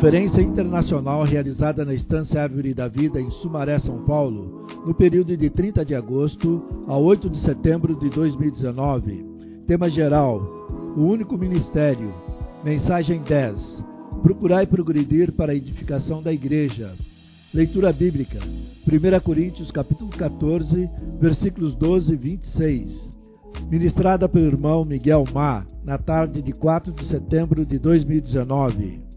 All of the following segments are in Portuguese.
Conferência internacional realizada na Estância Árvore da Vida em Sumaré, São Paulo, no período de 30 de agosto a 8 de setembro de 2019. Tema geral: O único ministério. Mensagem 10. Procurar e progredir para a edificação da igreja. Leitura bíblica. 1 Coríntios capítulo 14, versículos 12 e 26. Ministrada pelo irmão Miguel Má, na tarde de 4 de setembro de 2019.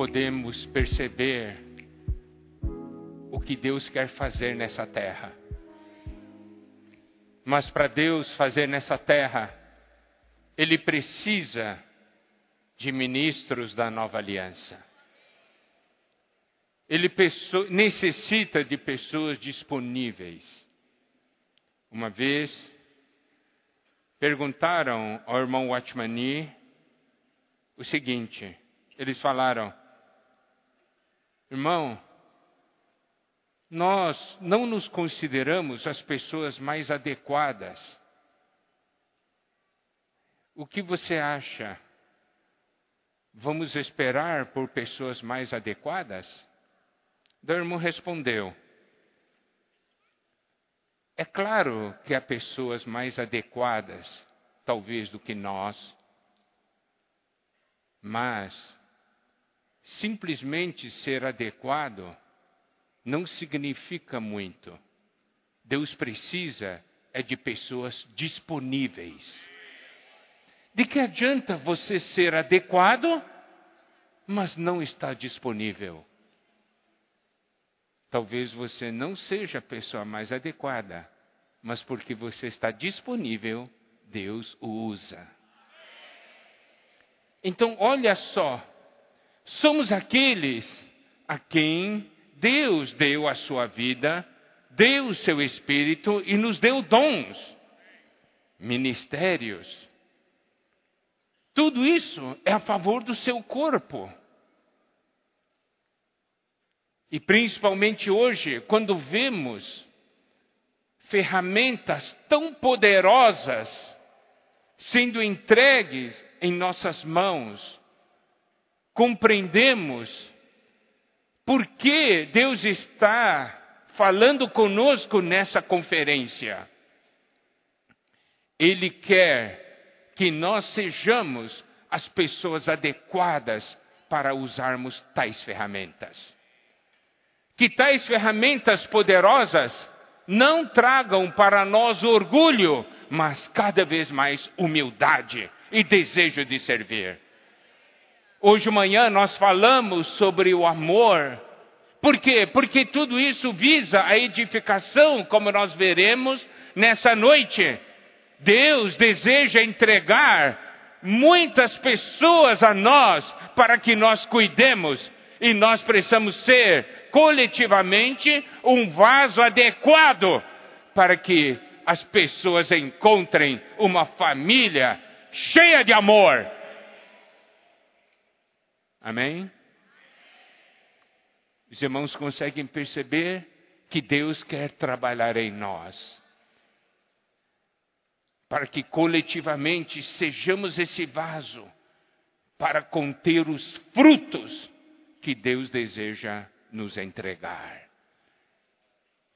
Podemos perceber o que Deus quer fazer nessa terra. Mas para Deus fazer nessa terra, Ele precisa de ministros da nova aliança. Ele necessita de pessoas disponíveis. Uma vez, perguntaram ao irmão Watmani o seguinte: eles falaram: Irmão, nós não nos consideramos as pessoas mais adequadas. O que você acha? Vamos esperar por pessoas mais adequadas? O irmão respondeu: É claro que há pessoas mais adequadas, talvez, do que nós, mas simplesmente ser adequado não significa muito. Deus precisa é de pessoas disponíveis. De que adianta você ser adequado, mas não está disponível? Talvez você não seja a pessoa mais adequada, mas porque você está disponível, Deus o usa. Então, olha só, somos aqueles a quem Deus deu a sua vida, deu o seu espírito e nos deu dons, ministérios. Tudo isso é a favor do seu corpo. E principalmente hoje, quando vemos ferramentas tão poderosas sendo entregues em nossas mãos, compreendemos por que Deus está falando conosco nessa conferência. Ele quer que nós sejamos as pessoas adequadas para usarmos tais ferramentas. Que tais ferramentas poderosas não tragam para nós orgulho, mas cada vez mais humildade e desejo de servir. Hoje de manhã nós falamos sobre o amor. Por quê? Porque tudo isso visa a edificação, como nós veremos nessa noite. Deus deseja entregar muitas pessoas a nós para que nós cuidemos e nós precisamos ser coletivamente um vaso adequado para que as pessoas encontrem uma família cheia de amor Amém? Os irmãos conseguem perceber que Deus quer trabalhar em nós. Para que coletivamente sejamos esse vaso para conter os frutos que Deus deseja nos entregar.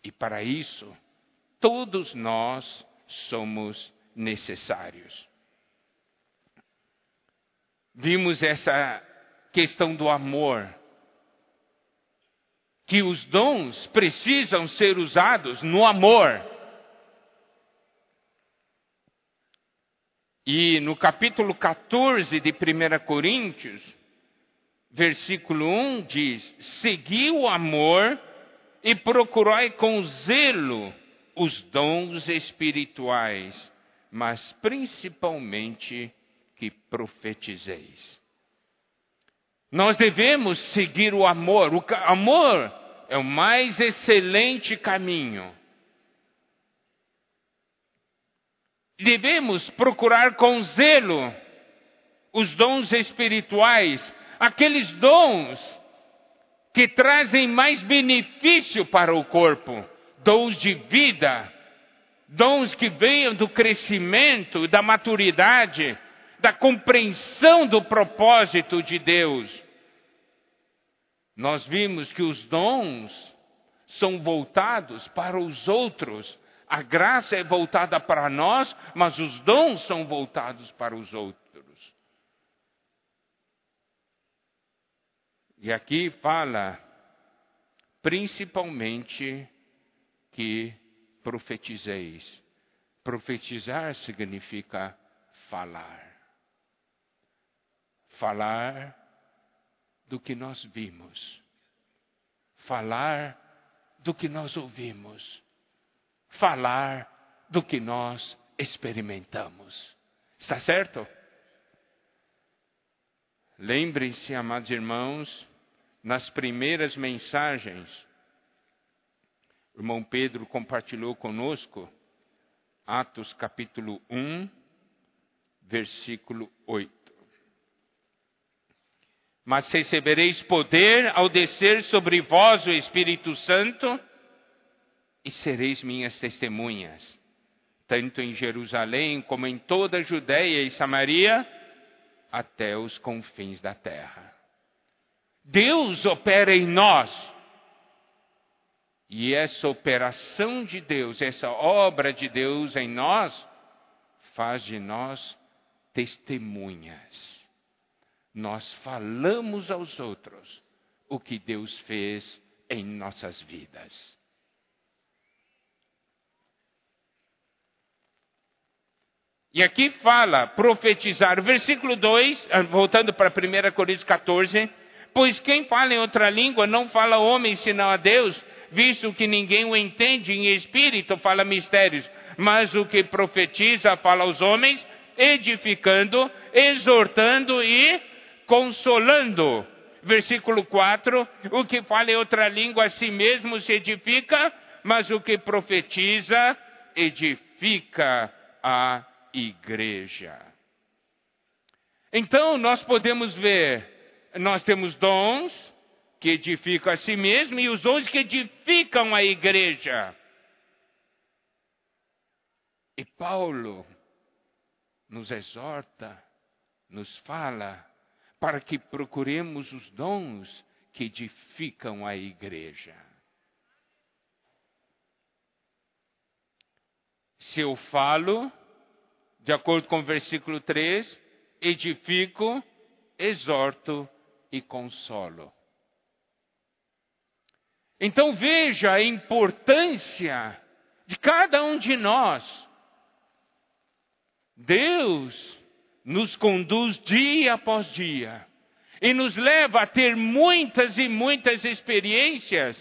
E para isso, todos nós somos necessários. Vimos essa questão do amor. Que os dons precisam ser usados no amor. E no capítulo 14 de 1 Coríntios, versículo 1 diz: Segui o amor e procurai com zelo os dons espirituais, mas principalmente que profetizeis. Nós devemos seguir o amor. O amor é o mais excelente caminho. Devemos procurar com zelo os dons espirituais, aqueles dons que trazem mais benefício para o corpo, dons de vida, dons que venham do crescimento, da maturidade, da compreensão do propósito de Deus. Nós vimos que os dons são voltados para os outros. A graça é voltada para nós, mas os dons são voltados para os outros. E aqui fala principalmente que profetizeis. Profetizar significa falar. Falar do que nós vimos. Falar do que nós ouvimos. Falar do que nós experimentamos. Está certo? Lembrem-se, amados irmãos, nas primeiras mensagens, o irmão Pedro compartilhou conosco Atos capítulo 1, versículo 8. Mas recebereis poder ao descer sobre vós o Espírito Santo e sereis minhas testemunhas, tanto em Jerusalém como em toda a Judéia e Samaria, até os confins da terra. Deus opera em nós e essa operação de Deus, essa obra de Deus em nós, faz de nós testemunhas. Nós falamos aos outros o que Deus fez em nossas vidas. E aqui fala profetizar, versículo 2, ah, voltando para 1 Coríntios 14, pois quem fala em outra língua não fala homem senão a Deus, visto que ninguém o entende em espírito, fala mistérios, mas o que profetiza fala aos homens, edificando, exortando e consolando. Versículo 4: o que fala em outra língua a si mesmo se edifica, mas o que profetiza edifica a igreja. Então nós podemos ver, nós temos dons, que edificam a si mesmo e os dons que edificam a igreja. E Paulo nos exorta, nos fala, para que procuremos os dons que edificam a igreja. Se eu falo, de acordo com o versículo 3, edifico, exorto e consolo. Então veja a importância de cada um de nós. Deus nos conduz dia após dia e nos leva a ter muitas e muitas experiências.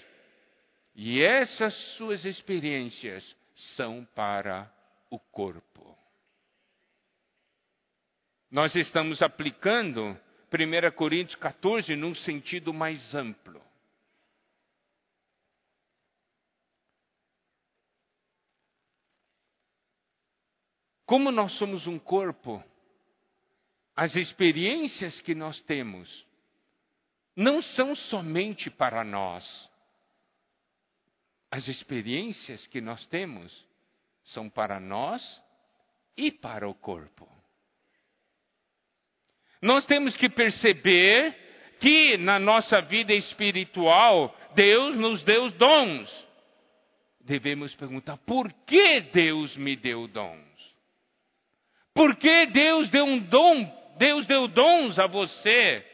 E essas suas experiências são para o corpo. Nós estamos aplicando 1 Coríntios 14 num sentido mais amplo. Como nós somos um corpo, as experiências que nós temos não são somente para nós. As experiências que nós temos são para nós e para o corpo. Nós temos que perceber que na nossa vida espiritual, Deus nos deu dons. Devemos perguntar: por que Deus me deu dons? Porque Deus deu um dom, Deus deu dons a você.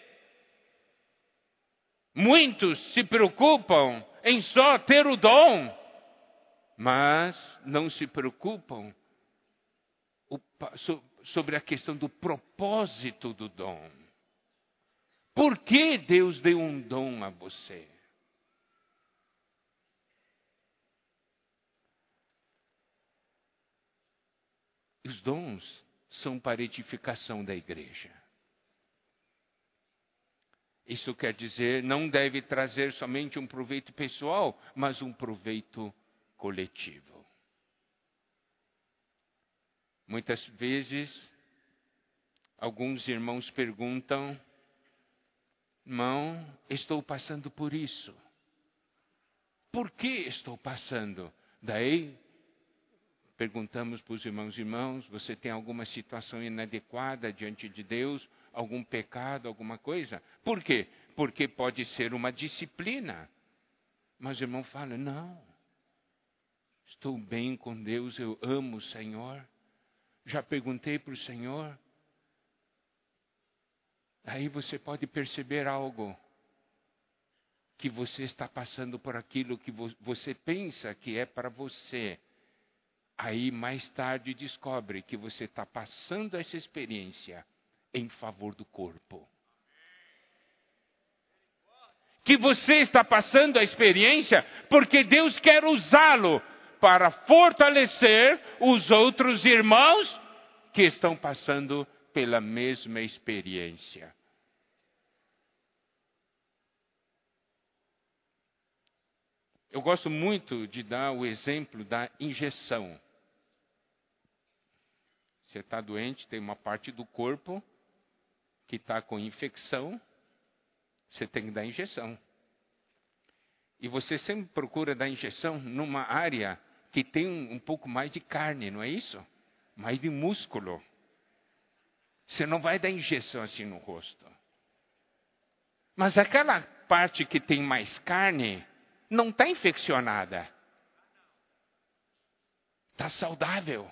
Muitos se preocupam em só ter o dom, mas não se preocupam sobre a questão do propósito do dom. Por que Deus deu um dom a você? Os dons são para edificação da igreja. Isso quer dizer, não deve trazer somente um proveito pessoal, mas um proveito coletivo. Muitas vezes, alguns irmãos perguntam: irmão, estou passando por isso. Por que estou passando? Daí perguntamos para os irmãos e irmãos: você tem alguma situação inadequada diante de Deus? Algum pecado, alguma coisa? Por quê? Porque pode ser uma disciplina. Mas o irmão fala: não, estou bem com Deus, eu amo o Senhor. Já perguntei para o Senhor. Aí você pode perceber algo que você está passando por aquilo que você pensa que é para você. Aí mais tarde descobre que você está passando essa experiência em favor do corpo. Que você está passando a experiência porque Deus quer usá-lo para fortalecer os outros irmãos que estão passando pela mesma experiência. Eu gosto muito de dar o exemplo da injeção. Você está doente, tem uma parte do corpo que está com infecção, você tem que dar injeção. E você sempre procura dar injeção numa área que tem um, um pouco mais de carne, não é isso? Mais de músculo. Você não vai dar injeção assim no rosto. Mas aquela parte que tem mais carne, não está infeccionada. Está saudável.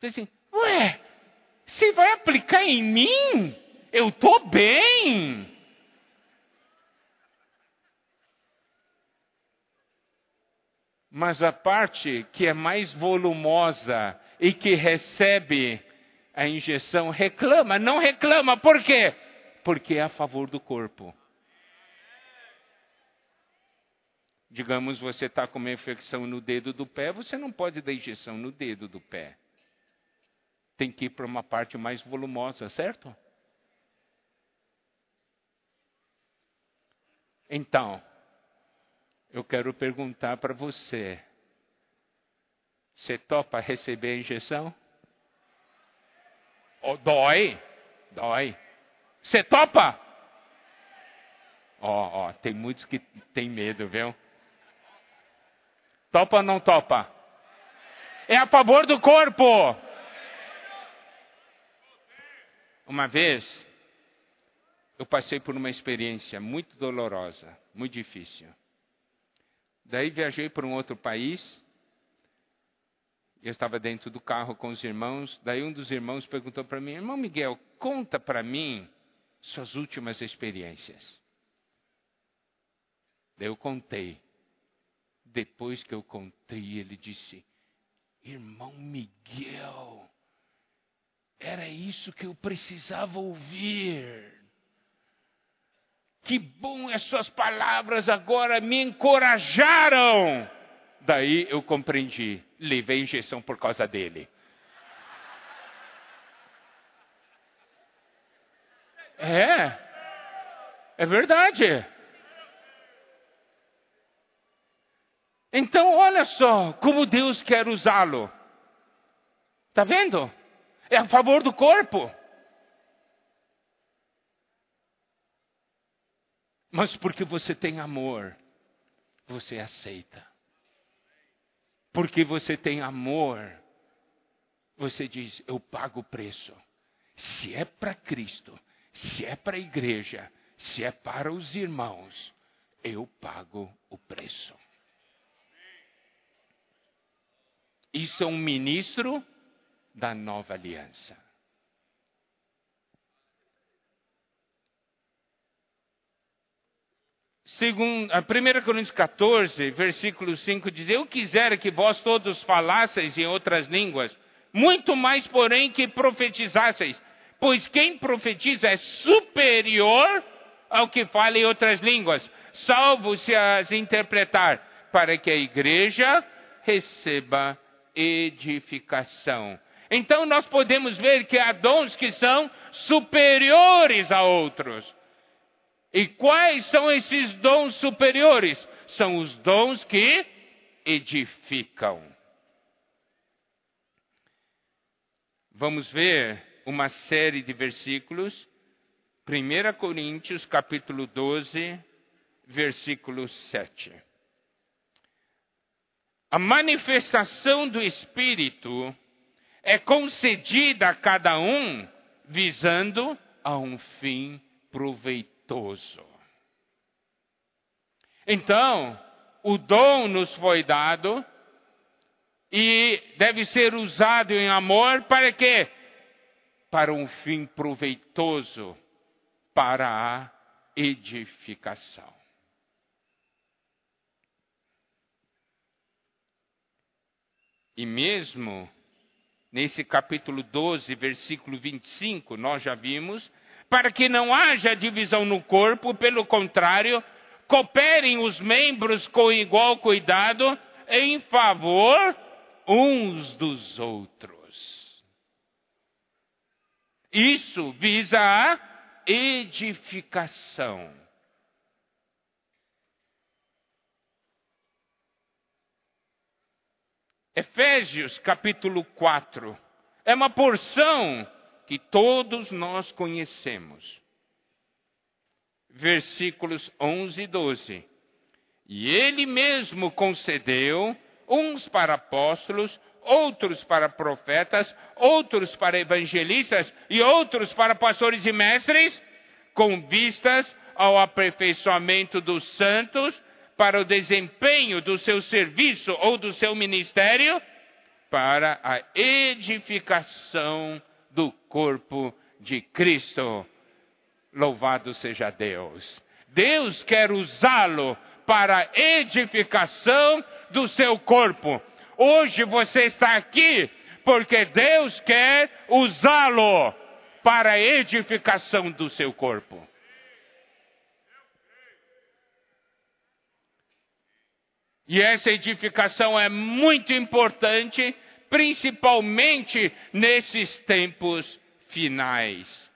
Diz assim, ué, você vai aplicar em mim? Eu estou bem. Mas a parte que é mais volumosa e que recebe a injeção reclama, não reclama, por quê? Porque é a favor do corpo. Digamos, você está com uma infecção no dedo do pé, você não pode dar injeção no dedo do pé. Tem que ir para uma parte mais volumosa, certo? Então, eu quero perguntar para você: você topa receber a injeção? Oh, dói, dói. Você topa? Ó, oh, ó, oh, tem muitos que têm medo, viu? Topa ou não topa? É a favor do corpo. Uma vez, eu passei por uma experiência muito dolorosa, muito difícil. Daí viajei para um outro país. Eu estava dentro do carro com os irmãos. Daí um dos irmãos perguntou para mim: Irmão Miguel, conta para mim suas últimas experiências. Daí eu contei. Depois que eu contei, ele disse: Irmão Miguel, era isso que eu precisava ouvir. Que bom as suas palavras agora me encorajaram. Daí eu compreendi, levei injeção por causa dele. É, é verdade. Então, olha só como Deus quer usá-lo. Está vendo? É a favor do corpo. Mas porque você tem amor, você aceita. Porque você tem amor, você diz: Eu pago o preço. Se é para Cristo, se é para a igreja, se é para os irmãos, eu pago o preço. Isso é um ministro da nova aliança. Segundo, a 1 Coríntios 14, versículo 5 diz: Eu quisera que vós todos falasseis em outras línguas, muito mais, porém, que profetizasseis, pois quem profetiza é superior ao que fala em outras línguas, salvo se as interpretar, para que a igreja receba edificação. Então nós podemos ver que há dons que são superiores a outros. E quais são esses dons superiores? São os dons que edificam. Vamos ver uma série de versículos. 1 Coríntios, capítulo 12, versículo 7. A manifestação do Espírito é concedida a cada um visando a um fim proveitoso. Então, o dom nos foi dado e deve ser usado em amor para quê? Para um fim proveitoso, para a edificação. E mesmo nesse capítulo 12, versículo 25, nós já vimos, para que não haja divisão no corpo, pelo contrário, cooperem os membros com igual cuidado em favor uns dos outros. Isso visa a edificação. Efésios capítulo 4 é uma porção que todos nós conhecemos. Versículos 11 e 12. E ele mesmo concedeu uns para apóstolos, outros para profetas, outros para evangelistas e outros para pastores e mestres, com vistas ao aperfeiçoamento dos santos para o desempenho do seu serviço ou do seu ministério, para a edificação do corpo de Cristo. Louvado seja Deus. Deus quer usá-lo para a edificação do seu corpo. Hoje você está aqui porque Deus quer usá-lo para a edificação do seu corpo. E essa edificação é muito importante, principalmente nesses tempos finais.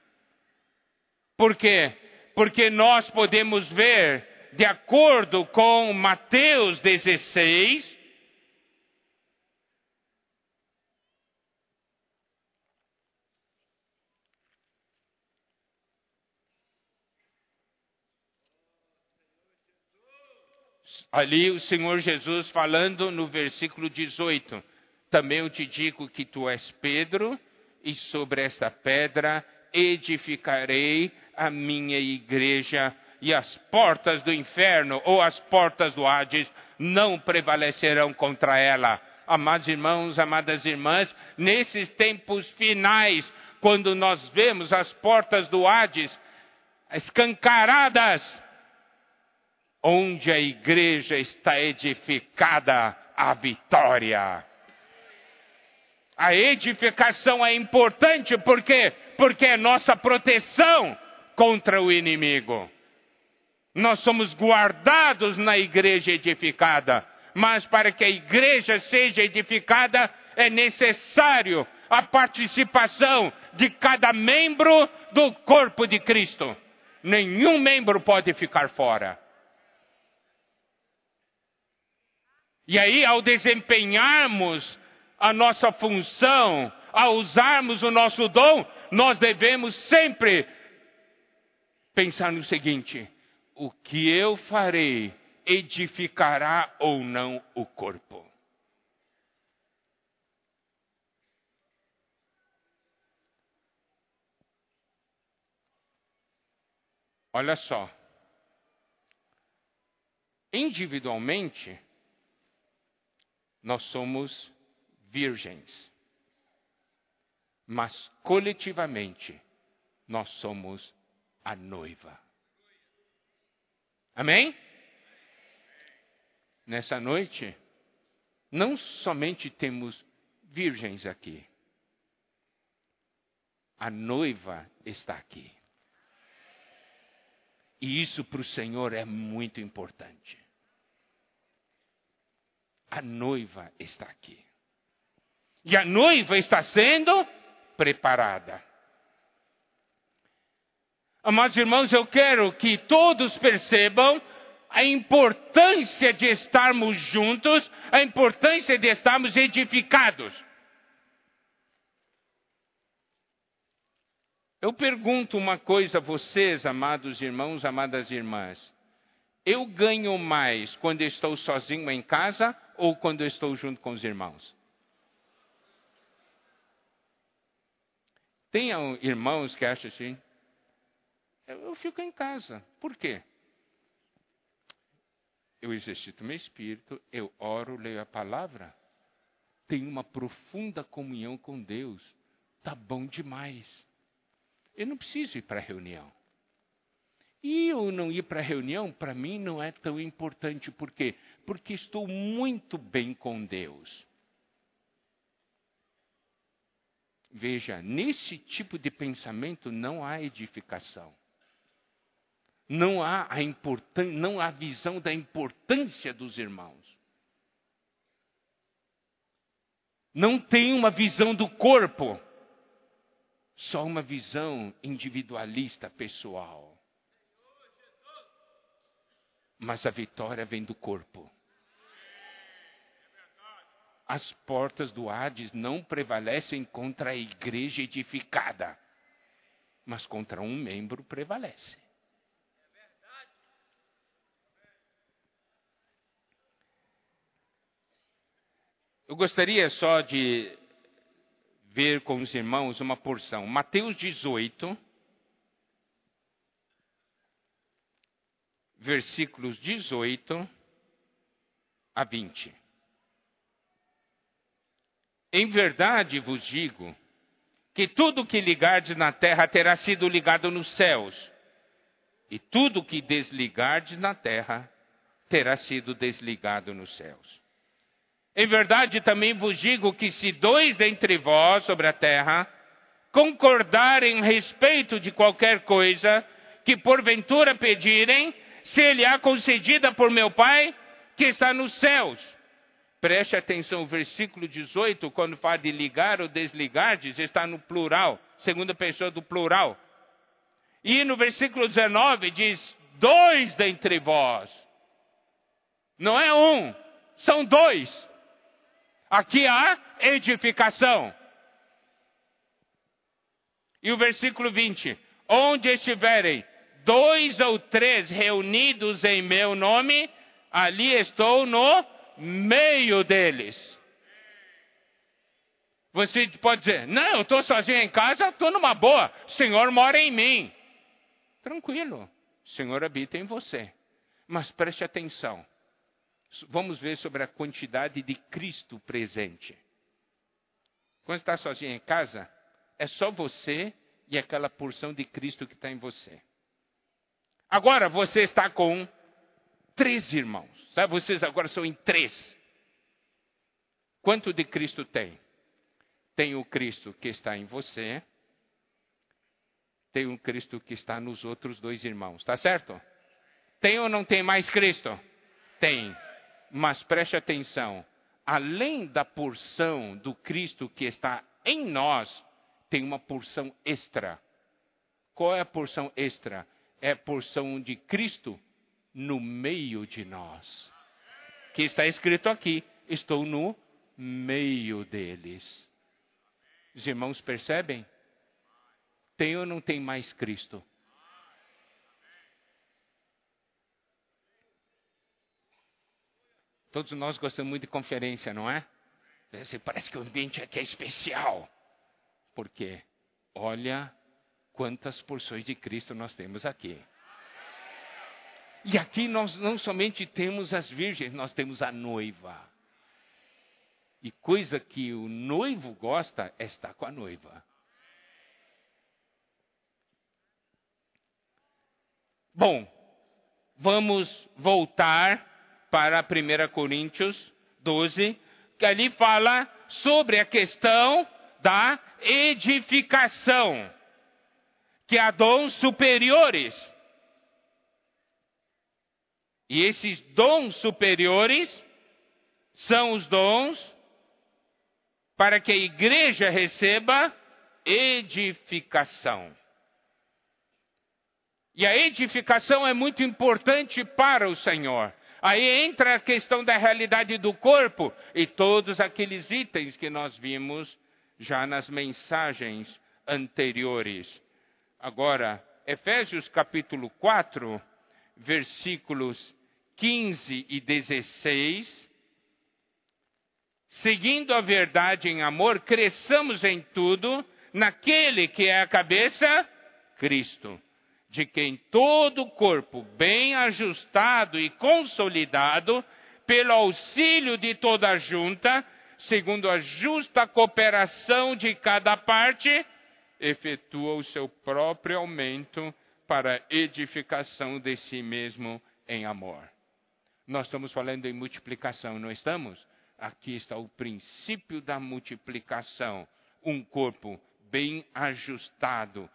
Por quê? Porque nós podemos ver, de acordo com Mateus 16, ali o Senhor Jesus falando no versículo 18: Também eu te digo que tu és Pedro, e sobre esta pedra edificarei a minha igreja, e as portas do inferno ou as portas do Hades não prevalecerão contra ela. Amados irmãos, amadas irmãs, nesses tempos finais, quando nós vemos as portas do Hades escancaradas, onde a igreja está edificada, a vitória. A edificação é importante porque porque é nossa proteção contra o inimigo. Nós somos guardados na igreja edificada, mas para que a igreja seja edificada é necessário a participação de cada membro do corpo de Cristo. Nenhum membro pode ficar fora. E aí, ao desempenharmos a nossa função, ao usarmos o nosso dom, nós devemos sempre pensar no seguinte: o que eu farei edificará ou não o corpo? Olha só. Individualmente, nós somos virgens. Mas coletivamente, nós somos a noiva. Amém? Nessa noite, não somente temos virgens aqui, a noiva está aqui. E isso para o Senhor é muito importante a noiva está aqui. E a noiva está sendo preparada. Amados irmãos, eu quero que todos percebam a importância de estarmos juntos, a importância de estarmos edificados. Eu pergunto uma coisa a vocês, amados irmãos, amadas irmãs. Eu ganho mais quando estou sozinho em casa ou quando estou junto com os irmãos? Tem irmãos que acham assim, eu fico em casa. Por quê? Eu exercito meu espírito, eu oro, leio a palavra, tenho uma profunda comunhão com Deus. Tá bom demais. Eu não preciso ir para a reunião. E eu não ir para a reunião, para mim, não é tão importante. Por quê? Porque estou muito bem com Deus. Veja, nesse tipo de pensamento não há edificação. Não há a não há visão da importância dos irmãos. Não tem uma visão do corpo, só uma visão individualista pessoal. Mas a vitória vem do corpo. As portas do Hades não prevalecem contra a igreja edificada, mas contra um membro prevalece. Eu gostaria só de ver com os irmãos uma porção. Mateus 18, versículos 18 a 20. Em verdade vos digo que tudo que ligardes na terra terá sido ligado nos céus, e tudo que desligardes na terra terá sido desligado nos céus. Em verdade também vos digo que se dois dentre vós sobre a terra concordarem respeito de qualquer coisa que porventura pedirem, se lhe há concedida por meu Pai que está nos céus. Preste atenção, o versículo 18, quando fala de ligar ou desligar, diz, está no plural, segunda pessoa do plural. E no versículo 19 diz, dois dentre vós. Não é um, são dois. Aqui há edificação. E o versículo 20: Onde estiverem dois ou três reunidos em meu nome, ali estou no meio deles. Você pode dizer, não, eu estou sozinho em casa, estou numa boa. O Senhor mora em mim. Tranquilo, o Senhor habita em você. Mas preste atenção vamos ver sobre a quantidade de Cristo presente. Quando está sozinho em casa, é só você e aquela porção de Cristo que está em você. Agora você está com três irmãos. Sabe? Vocês agora são em três. Quanto de Cristo tem? Tem o Cristo que está em você, tem o Cristo que está nos outros dois irmãos, tá certo? Tem ou não tem mais Cristo? Tem. Mas preste atenção: além da porção do Cristo que está em nós, tem uma porção extra. Qual é a porção extra? É a porção de Cristo no meio de nós. Que está escrito aqui: estou no meio deles. Os irmãos percebem? Tem ou não tem mais Cristo? Todos nós gostamos muito de conferência, não é? Parece que o ambiente aqui é especial. Por quê? Olha quantas porções de Cristo nós temos aqui. E aqui nós não somente temos as virgens, nós temos a noiva. E coisa que o noivo gosta é estar com a noiva. Bom, vamos voltar para 1 Coríntios 12, que ali fala sobre a questão da edificação, que há dons superiores. E esses dons superiores são os dons para que a igreja receba edificação. E a edificação é muito importante para o Senhor. Aí entra a questão da realidade do corpo e todos aqueles itens que nós vimos já nas mensagens anteriores. Agora, Efésios capítulo 4, versículos 15 e 16. Seguindo a verdade em amor, cresçamos em tudo naquele que é a cabeça, Cristo de quem todo o corpo, bem ajustado e consolidado, pelo auxílio de toda a junta, segundo a justa cooperação de cada parte, efetua o seu próprio aumento para edificação de si mesmo em amor. Nós estamos falando em multiplicação, não estamos? Aqui está o princípio da multiplicação. Um corpo bem ajustado,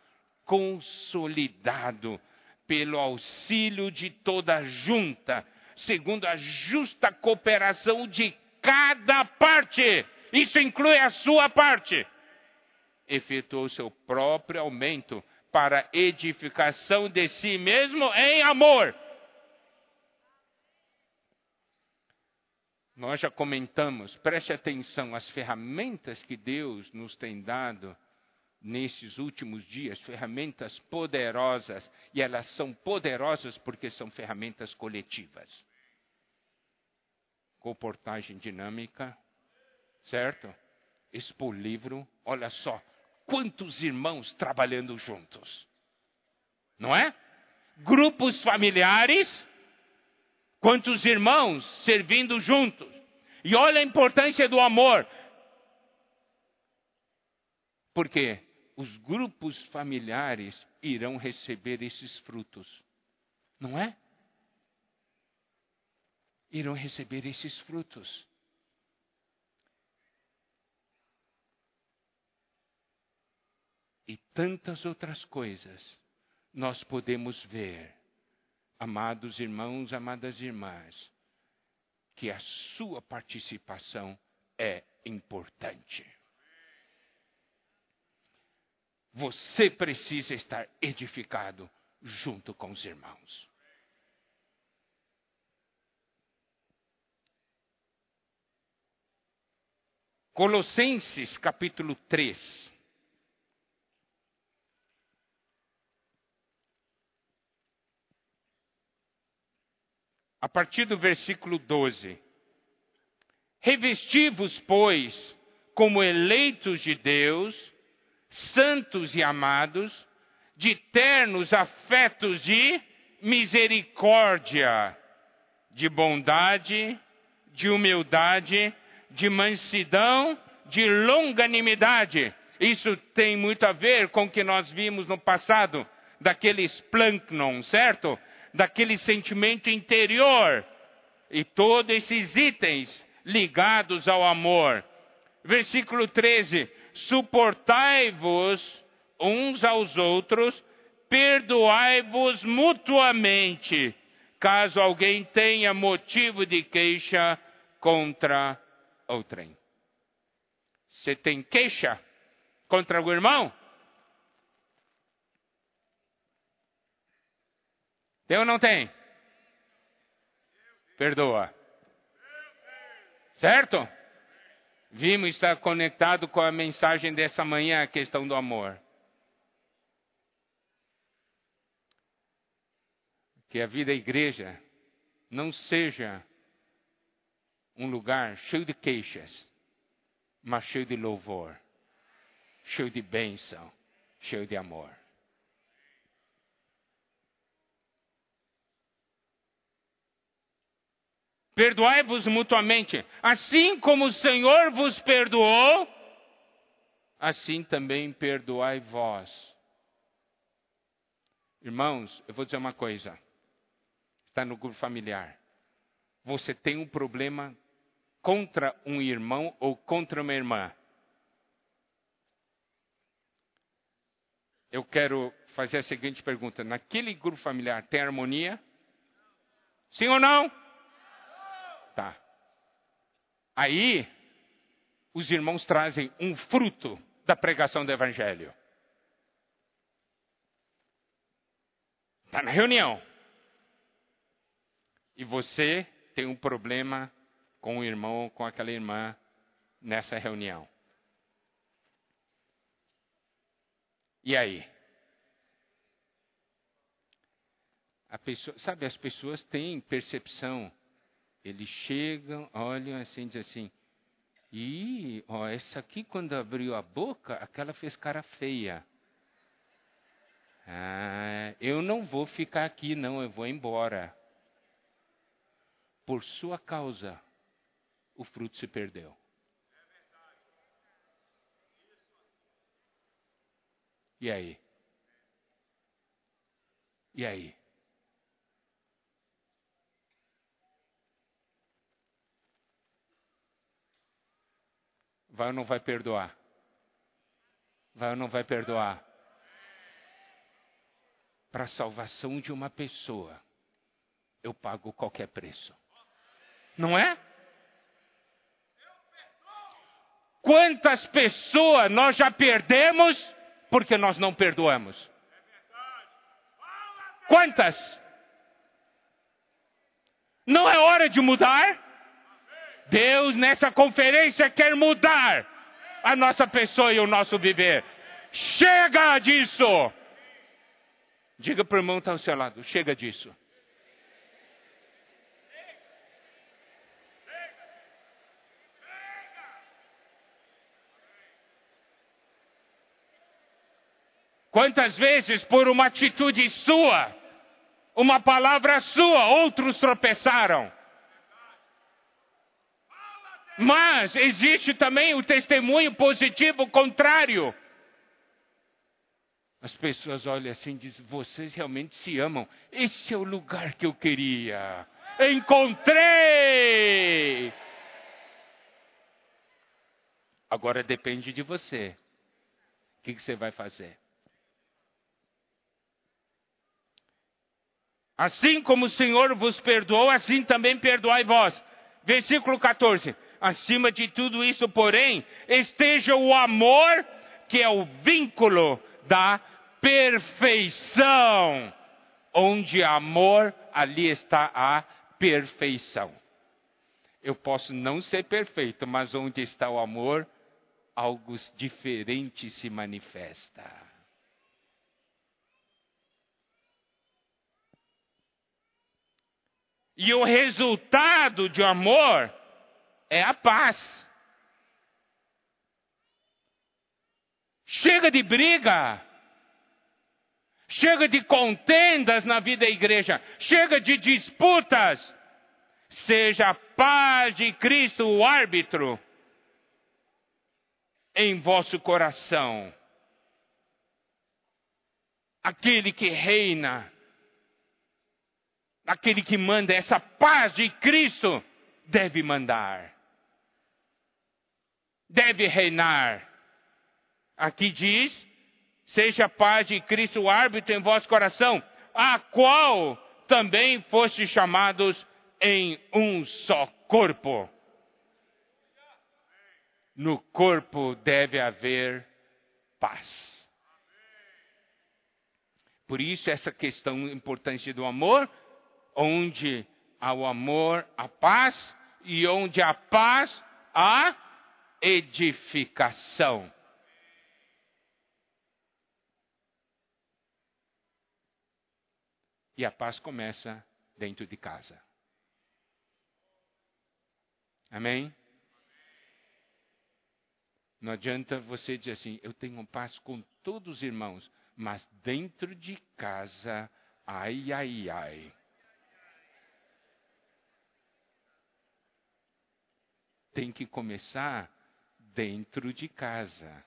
consolidado pelo auxílio de toda junta, segundo a justa cooperação de cada parte. Isso inclui a sua parte. Efetuou seu próprio aumento para edificação de si mesmo em amor. Nós já comentamos, preste atenção, as ferramentas que Deus nos tem dado nesses últimos dias ferramentas poderosas, e elas são poderosas porque são ferramentas coletivas. Comportagem dinâmica, certo? Expor livro, olha só, quantos irmãos trabalhando juntos. Não é? Grupos familiares, quantos irmãos servindo juntos. E olha a importância do amor. Por quê? os grupos familiares irão receber esses frutos. Não é? Irão receber esses frutos. E tantas outras coisas nós podemos ver, amados irmãos, amadas irmãs, que a sua participação é importante. Você precisa estar edificado junto com os irmãos. Colossenses capítulo 3. A partir do versículo 12. Revesti-vos, pois, como eleitos de Deus, santos e amados, de ternos afetos de misericórdia, de bondade, de humildade, de mansidão, de longanimidade. Isso tem muito a ver com o que nós vimos no passado, daqueles plâncton, certo? Daquele sentimento interior. E todos esses itens ligados ao amor. Versículo 13: suportai-vos uns aos outros, perdoai-vos mutuamente, caso alguém tenha motivo de queixa contra outrem. Você tem queixa contra o irmão? Tem ou não tem? Perdoa. Certo? vimos estar conectado com a mensagem dessa manhã, a questão do amor. Que a vida da igreja não seja um lugar cheio de queixas, mas cheio de louvor, cheio de bênção, cheio de amor. Perdoai-vos mutuamente, assim como o Senhor vos perdoou, assim também perdoai vós. Irmãos, eu vou dizer uma coisa. Está no grupo familiar. Você tem um problema contra um irmão ou contra uma irmã. Eu quero fazer a seguinte pergunta: naquele grupo familiar tem harmonia? Sim ou não? Aí, os irmãos trazem um fruto da pregação do Evangelho. Está na reunião. E você tem um problema com o irmão, com aquela irmã nessa reunião. E aí? Pessoa, sabe, as pessoas têm percepção. Eles chegam, olham assim, dizem assim: e ó, essa aqui, quando abriu a boca, aquela fez cara feia. Ah, eu não vou ficar aqui, não, eu vou embora. Por sua causa, o fruto se perdeu. E aí? E aí? Vai ou não vai perdoar? Vai ou não vai perdoar? Para a salvação de uma pessoa, eu pago qualquer preço. Não é? Quantas pessoas nós já perdemos porque nós não perdoamos? Quantas? Não é hora de mudar? Deus, nessa conferência, quer mudar a nossa pessoa e o nosso viver. Chega disso! Diga para o irmão que está ao seu lado: chega disso. Quantas vezes, por uma atitude sua, uma palavra sua, outros tropeçaram? Mas existe também o testemunho positivo contrário. As pessoas olham assim e dizem: vocês realmente se amam. Esse é o lugar que eu queria. Encontrei! Agora depende de você. O que, que você vai fazer? Assim como o Senhor vos perdoou, assim também perdoai vós. Versículo 14. Acima de tudo isso, porém, esteja o amor, que é o vínculo da perfeição. Onde amor, ali está a perfeição. Eu posso não ser perfeito, mas onde está o amor, algo diferente se manifesta. E o resultado de amor é a paz. Chega de briga. Chega de contendas na vida da igreja. Chega de disputas. Seja a paz de Cristo o árbitro em vosso coração. Aquele que reina aquele que manda essa paz de Cristo deve mandar, deve reinar. Aqui diz: seja a paz de Cristo o árbitro em vosso coração, a qual também foste chamados em um só corpo. No corpo deve haver paz. Por isso, essa questão importante do amor onde há o amor, a paz, e onde há paz, há edificação. E a paz começa dentro de casa. Amém? Não adianta você dizer assim, eu tenho paz com todos os irmãos, mas dentro de casa, ai, ai, ai. tem que começar dentro de casa.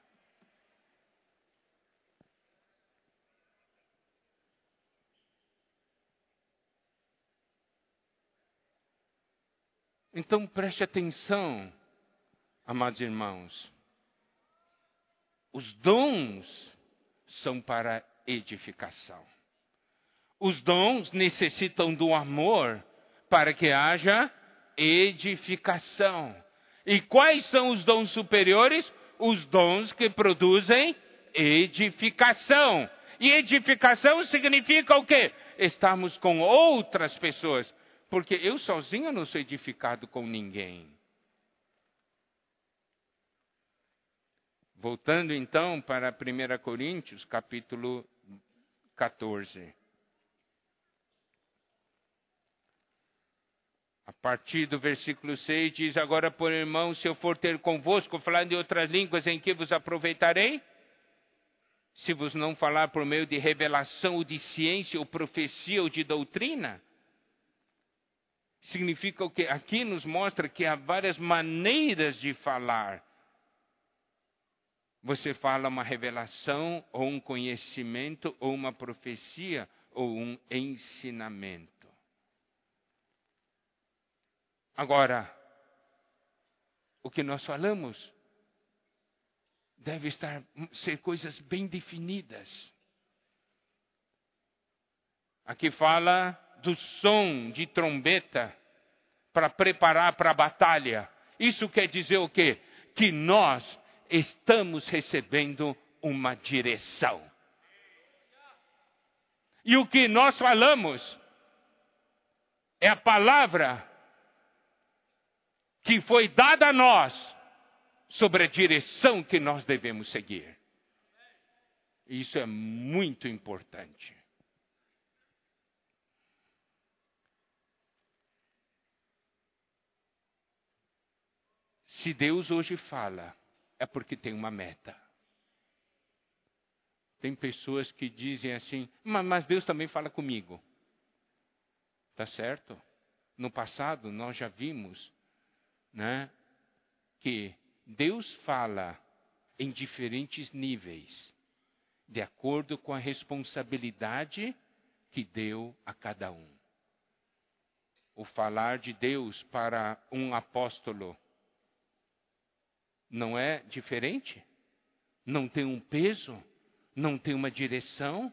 Então preste atenção, amados irmãos. Os dons são para edificação. Os dons necessitam do amor para que haja edificação. E quais são os dons superiores? Os dons que produzem edificação. E edificação significa o quê? estarmos com outras pessoas, porque eu sozinho não sou edificado com ninguém. Voltando então para 1 Coríntios, capítulo 14. A partir do versículo 6 diz: Agora, por irmão, se eu for ter convosco, falando em outras línguas, em que vos aproveitarei? Se vos não falar por meio de revelação ou de ciência, ou profecia ou de doutrina? Significa o que aqui nos mostra que há várias maneiras de falar. Você fala uma revelação, ou um conhecimento, ou uma profecia, ou um ensinamento. Agora, o que nós falamos deve estar ser coisas bem definidas. Aqui fala do som de trombeta para preparar para a batalha. Isso quer dizer o quê? Que nós estamos recebendo uma direção. E o que nós falamos é a palavra que foi dada a nós sobre a direção que nós devemos seguir. Isso é muito importante. Se Deus hoje fala, é porque tem uma meta. Tem pessoas que dizem assim, mas Deus também fala comigo. Tá certo? No passado nós já vimos né, que Deus fala em diferentes níveis, de acordo com a responsabilidade que deu a cada um. O falar de Deus para um apóstolo não é diferente? Não tem um peso? Não tem uma direção?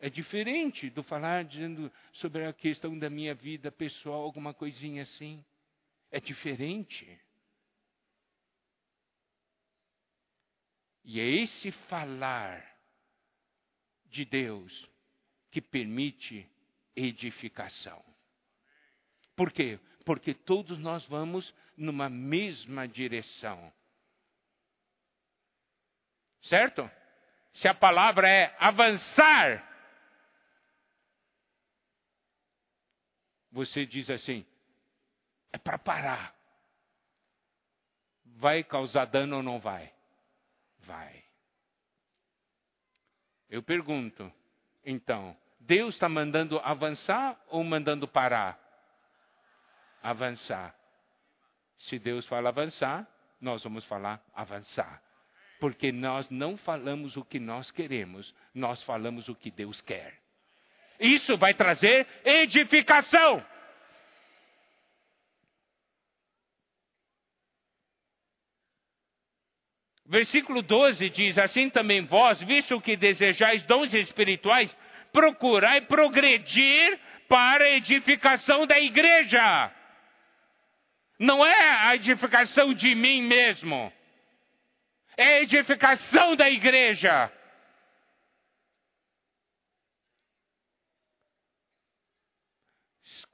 É diferente do falar dizendo sobre a questão da minha vida pessoal, alguma coisinha assim. É diferente. E é esse falar de Deus que permite edificação. Por quê? Porque todos nós vamos numa mesma direção. Certo? Se a palavra é avançar, você diz assim: é para parar. Vai causar dano ou não vai? Vai. Eu pergunto, então, Deus está mandando avançar ou mandando parar? Avançar. Se Deus fala avançar, nós vamos falar avançar. Porque nós não falamos o que nós queremos, nós falamos o que Deus quer. Isso vai trazer edificação. Versículo 12 diz: Assim também vós, visto que desejais dons espirituais, procurai progredir para a edificação da igreja. Não é a edificação de mim mesmo, é a edificação da igreja.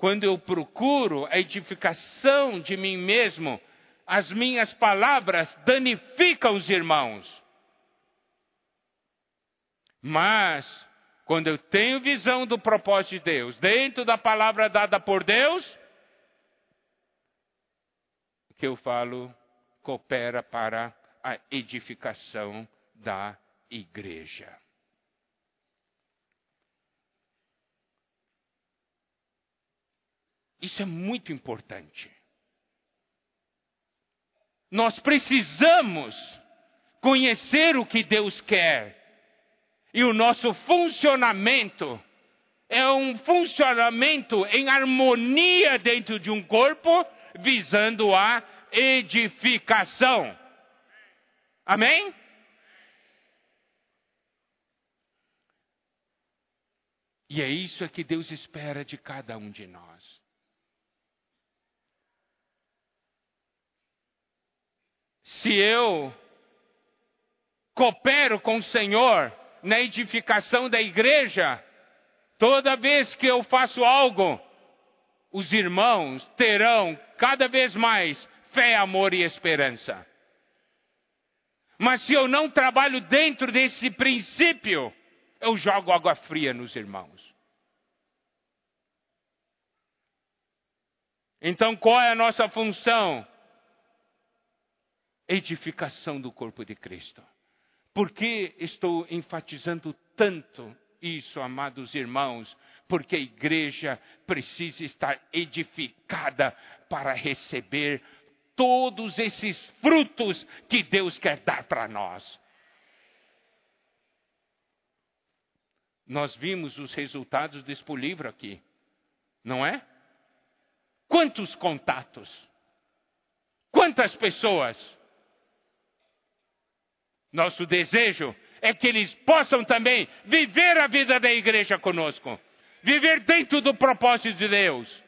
Quando eu procuro a edificação de mim mesmo, as minhas palavras danificam os irmãos. Mas, quando eu tenho visão do propósito de Deus, dentro da palavra dada por Deus, o que eu falo coopera para a edificação da igreja. Isso é muito importante. Nós precisamos conhecer o que Deus quer. E o nosso funcionamento é um funcionamento em harmonia dentro de um corpo, visando a edificação. Amém? E é isso que Deus espera de cada um de nós. Se eu coopero com o Senhor, na edificação da igreja, toda vez que eu faço algo, os irmãos terão cada vez mais fé, amor e esperança. Mas se eu não trabalho dentro desse princípio, eu jogo água fria nos irmãos. Então, qual é a nossa função? Edificação do corpo de Cristo. Por que estou enfatizando tanto isso, amados irmãos? Porque a igreja precisa estar edificada para receber todos esses frutos que Deus quer dar para nós. Nós vimos os resultados desse livro aqui, não é? Quantos contatos? Quantas pessoas? Nosso desejo é que eles possam também viver a vida da igreja conosco, viver dentro do propósito de Deus.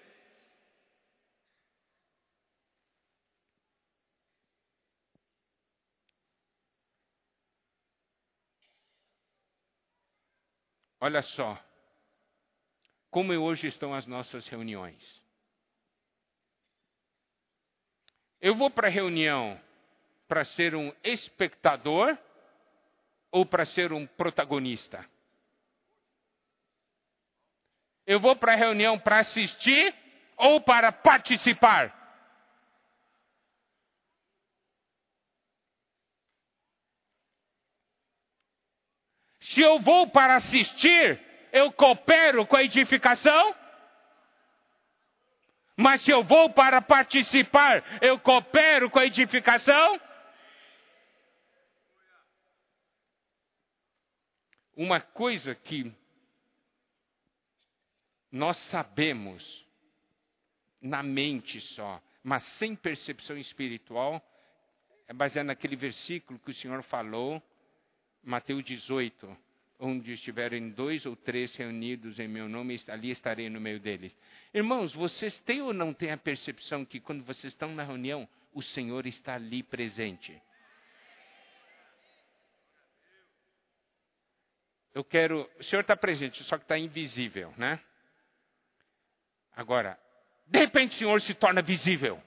Olha só, como hoje estão as nossas reuniões. Eu vou para a reunião para ser um espectador ou para ser um protagonista? Eu vou para a reunião para assistir ou para participar? Se eu vou para assistir, eu coopero com a edificação? Mas se eu vou para participar, eu coopero com a edificação? Uma coisa que nós sabemos na mente só, mas sem percepção espiritual, é baseado naquele versículo que o Senhor falou Mateus 18, onde estiverem dois ou três reunidos em meu nome, ali estarei no meio deles. Irmãos, vocês têm ou não têm a percepção que quando vocês estão na reunião, o Senhor está ali presente? Eu quero. O Senhor está presente, só que está invisível, né? Agora, de repente o Senhor se torna visível.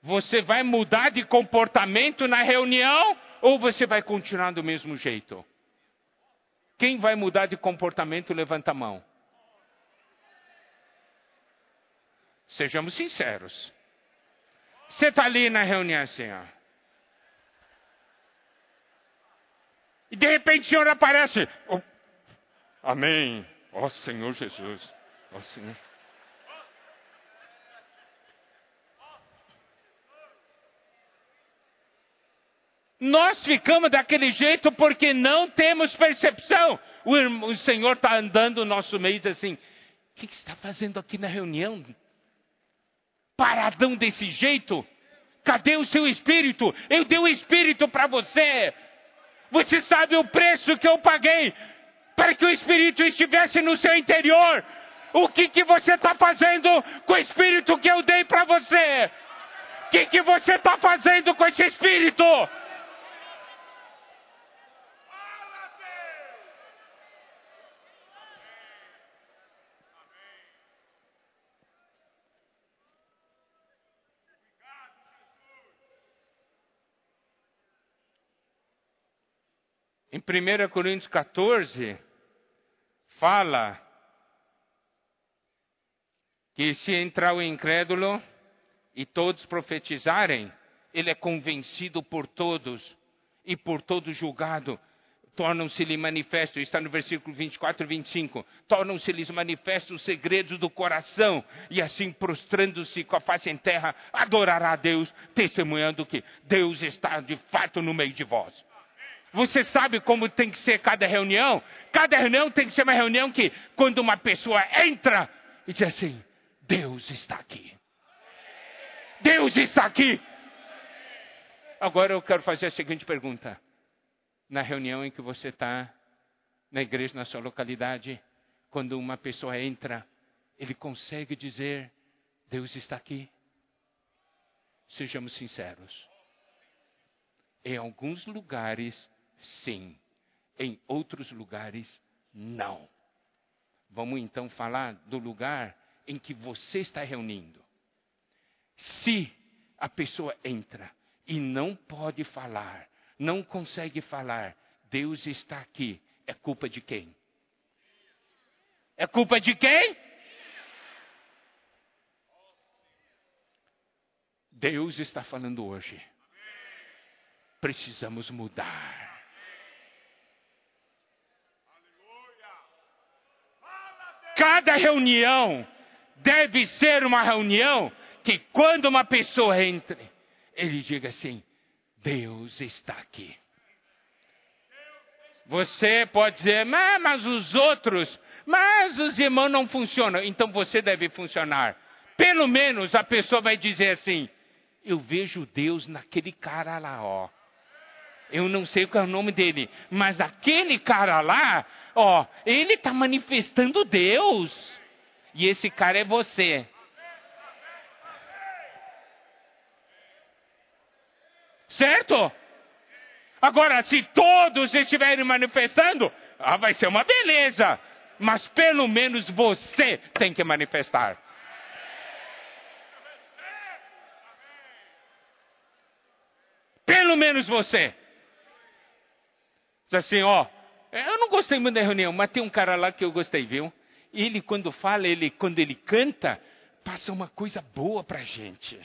Você vai mudar de comportamento na reunião ou você vai continuar do mesmo jeito? Quem vai mudar de comportamento, levanta a mão. Sejamos sinceros. Você está ali na reunião assim, ó. E de repente o Senhor aparece. Oh, amém. Ó oh, Senhor Jesus. Ó oh, Senhor. Nós ficamos daquele jeito porque não temos percepção. O, irmão, o Senhor está andando no nosso meio e diz assim: O que, que está fazendo aqui na reunião? Paradão desse jeito? Cadê o seu espírito? Eu dei o espírito para você. Você sabe o preço que eu paguei para que o espírito estivesse no seu interior. O que, que você está fazendo com o espírito que eu dei para você? O que, que você está fazendo com esse espírito? 1 Coríntios 14, fala que se entrar o incrédulo e todos profetizarem, ele é convencido por todos e por todos julgado. Tornam-se-lhe manifestos, está no versículo 24 e 25. Tornam-se-lhes manifestos os segredos do coração, e assim, prostrando-se com a face em terra, adorará a Deus, testemunhando que Deus está de fato no meio de vós. Você sabe como tem que ser cada reunião? Cada reunião tem que ser uma reunião que, quando uma pessoa entra e diz assim: Deus está aqui. Deus está aqui. Agora eu quero fazer a seguinte pergunta. Na reunião em que você está, na igreja, na sua localidade, quando uma pessoa entra, ele consegue dizer: Deus está aqui? Sejamos sinceros. Em alguns lugares, sim. Em outros lugares, não. Vamos então falar do lugar em que você está reunindo. Se a pessoa entra e não pode falar, não consegue falar, Deus está aqui, é culpa de quem? É culpa de quem? Deus está falando hoje. Precisamos mudar. Cada reunião deve ser uma reunião que quando uma pessoa entre, ele diga assim: Deus está aqui. Você pode dizer, mas, mas os outros, mas os irmãos não funcionam. Então você deve funcionar. Pelo menos a pessoa vai dizer assim: eu vejo Deus naquele cara lá, ó. Eu não sei qual é o nome dele, mas aquele cara lá, ó, ele está manifestando Deus. E esse cara é você. Certo? Agora, se todos estiverem manifestando, ah, vai ser uma beleza. Mas pelo menos você tem que manifestar. Pelo menos você. Diz assim, ó, eu não gostei muito da reunião, mas tem um cara lá que eu gostei, viu? Ele, quando fala, ele, quando ele canta, passa uma coisa boa pra gente.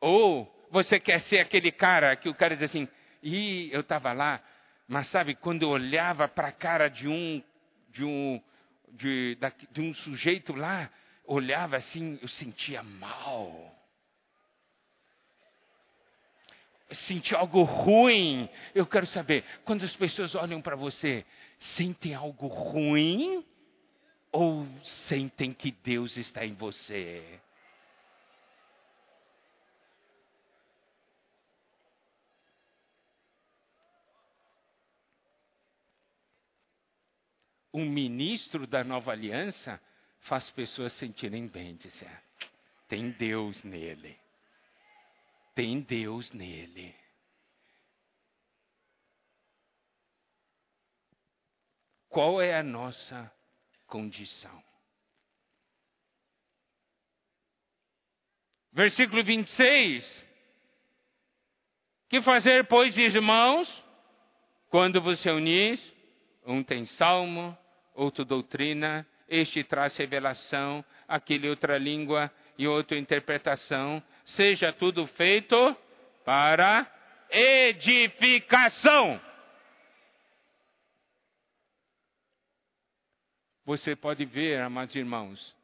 Ou você quer ser aquele cara que o cara diz assim, e eu estava lá, mas sabe, quando eu olhava para a cara de um, de um, de, de um sujeito lá, olhava assim, eu sentia mal. Senti algo ruim. Eu quero saber, quando as pessoas olham para você, sentem algo ruim ou sentem que Deus está em você? um ministro da nova aliança faz pessoas sentirem bem, dizer, tem Deus nele. Tem Deus nele. Qual é a nossa condição? Versículo 26. Que fazer, pois, irmãos, quando vos reunis? Um tem salmo, outro doutrina, este traz revelação, aquele outra língua e outra interpretação. Seja tudo feito para edificação. Você pode ver, amados irmãos,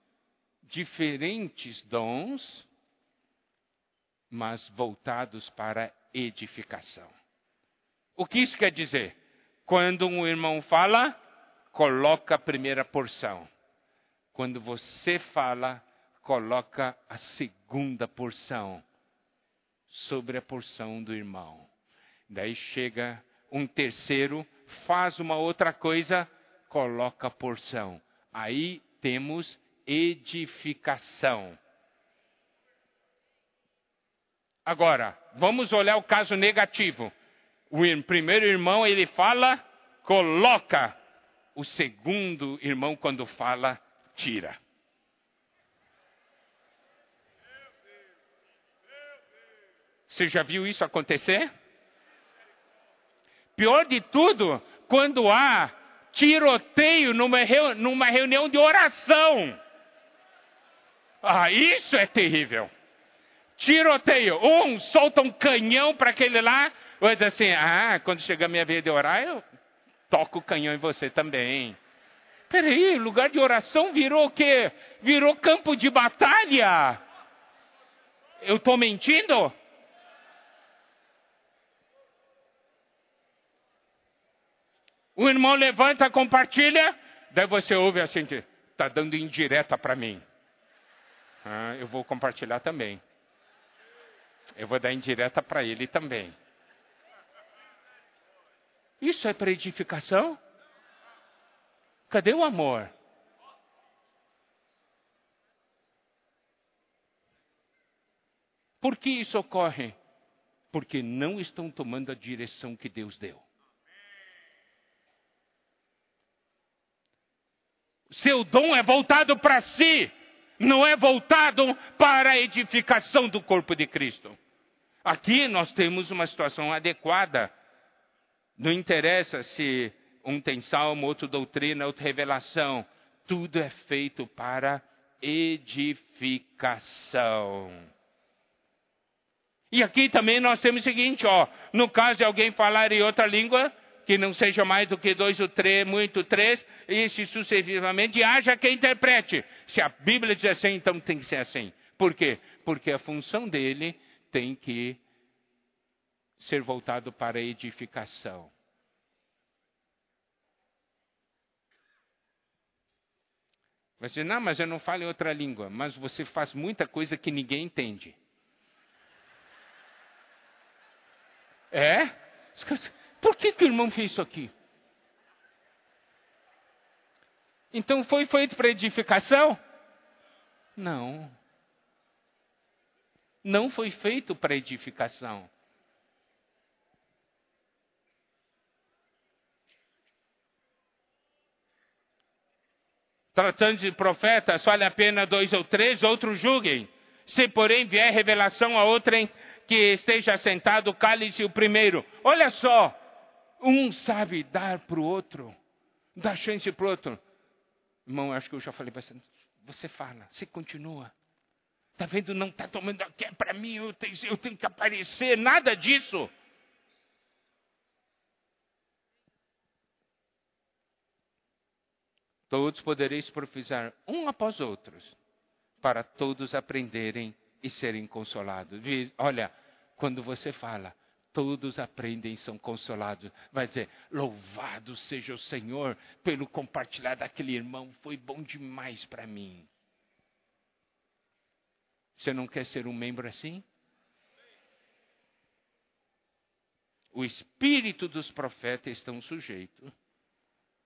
diferentes dons, mas voltados para edificação. O que isso quer dizer? Quando um irmão fala, coloca a primeira porção. Quando você fala, coloca a segunda porção sobre a porção do irmão. Daí chega um terceiro, faz uma outra coisa, coloca a porção. Aí temos edificação. Agora, vamos olhar o caso negativo. O primeiro irmão, ele fala, coloca o segundo irmão, quando fala, tira. Você já viu isso acontecer? Pior de tudo, quando há tiroteio numa, numa reunião de oração. Ah, isso é terrível. Tiroteio. Um solta um canhão para aquele lá, ou diz assim: ah, quando chegar minha vez de orar, eu toca o canhão em você também. Peraí, lugar de oração virou o quê? Virou campo de batalha. Eu estou mentindo? O irmão levanta, compartilha, daí você ouve assim, está dando indireta para mim. Ah, eu vou compartilhar também. Eu vou dar indireta para ele também. Isso é para edificação? Cadê o amor? Por que isso ocorre? Porque não estão tomando a direção que Deus deu. Seu dom é voltado para si, não é voltado para a edificação do corpo de Cristo. Aqui nós temos uma situação adequada. Não interessa se um tem salmo, outro doutrina, outro revelação. Tudo é feito para edificação. E aqui também nós temos o seguinte, ó, no caso de alguém falar em outra língua, que não seja mais do que dois ou três, muito três, e se sucessivamente, haja quem interprete. Se a Bíblia diz assim, então tem que ser assim. Por quê? Porque a função dele tem que ser voltado para a edificação. Vai dizer, não, mas eu não falo em outra língua. Mas você faz muita coisa que ninguém entende. É? Por que, que o irmão fez isso aqui? Então foi feito para edificação? Não. Não foi feito para edificação. Tratando de profetas, vale a pena dois ou três, outros julguem. Se, porém, vier revelação a outrem que esteja sentado, cale-se o primeiro. Olha só, um sabe dar para o outro, dá chance para o outro. Irmão, acho que eu já falei bastante. Você fala, você continua. Está vendo? Não está tomando aqui é para mim, eu tenho, eu tenho que aparecer, nada disso. Todos podereis profetizar um após outros, para todos aprenderem e serem consolados. Olha, quando você fala, todos aprendem e são consolados. Vai dizer: Louvado seja o Senhor pelo compartilhar daquele irmão, foi bom demais para mim. Você não quer ser um membro assim? O espírito dos profetas estão sujeitos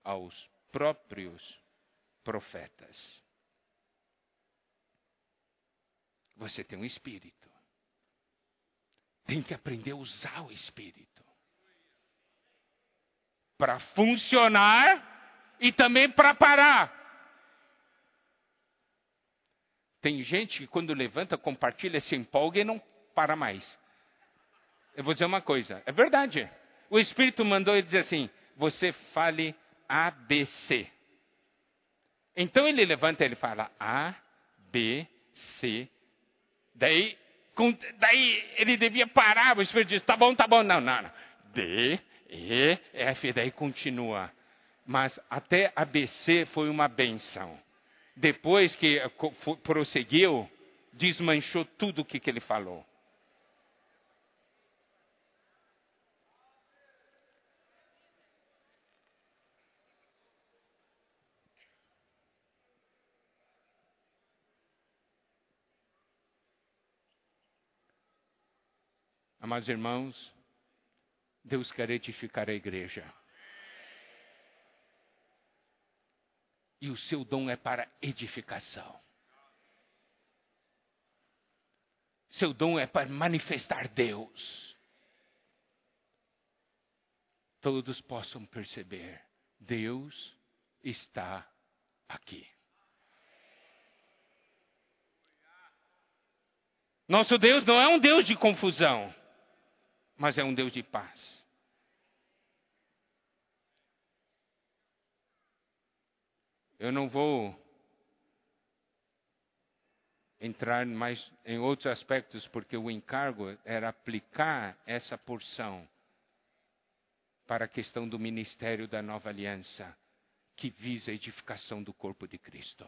aos próprios profetas. Você tem um espírito. Tem que aprender a usar o espírito. Para funcionar e também para parar. Tem gente que quando levanta, compartilha, se empolga e não para mais. Eu vou dizer uma coisa, é verdade. O Espírito mandou ele dizer assim: você fale ABC. Então ele levanta e ele fala A, B, C. Daí, com, daí ele devia parar, o Espírito diz, tá bom, tá bom. Não, não, não. D, E, F, daí continua. Mas até ABC foi uma benção. Depois que prosseguiu, desmanchou tudo o que, que ele falou. Amados irmãos, Deus quer edificar a igreja. E o seu dom é para edificação. Seu dom é para manifestar Deus. Todos possam perceber: Deus está aqui. Nosso Deus não é um Deus de confusão mas é um Deus de paz. Eu não vou entrar mais em outros aspectos, porque o encargo era aplicar essa porção para a questão do ministério da nova aliança, que visa a edificação do corpo de Cristo.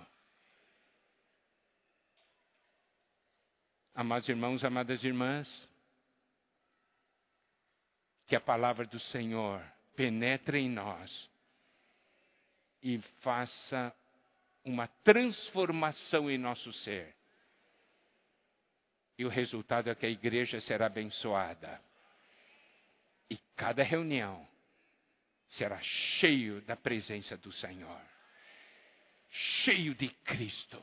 Amados irmãos, amadas irmãs, que a palavra do Senhor penetre em nós e faça uma transformação em nosso ser. E o resultado é que a igreja será abençoada. E cada reunião será cheio da presença do Senhor. Cheio de Cristo.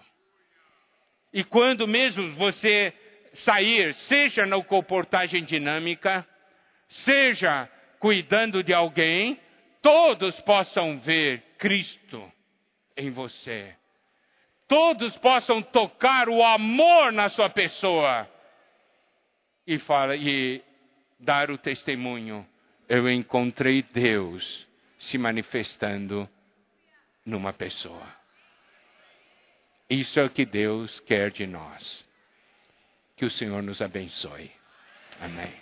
E quando mesmo você sair, seja na comportagem dinâmica, seja cuidando de alguém, todos possam ver Cristo em você. Todos possam tocar o amor na sua pessoa e, fala, e dar o testemunho. Eu encontrei Deus se manifestando numa pessoa. Isso é o que Deus quer de nós. Que o Senhor nos abençoe. Amém.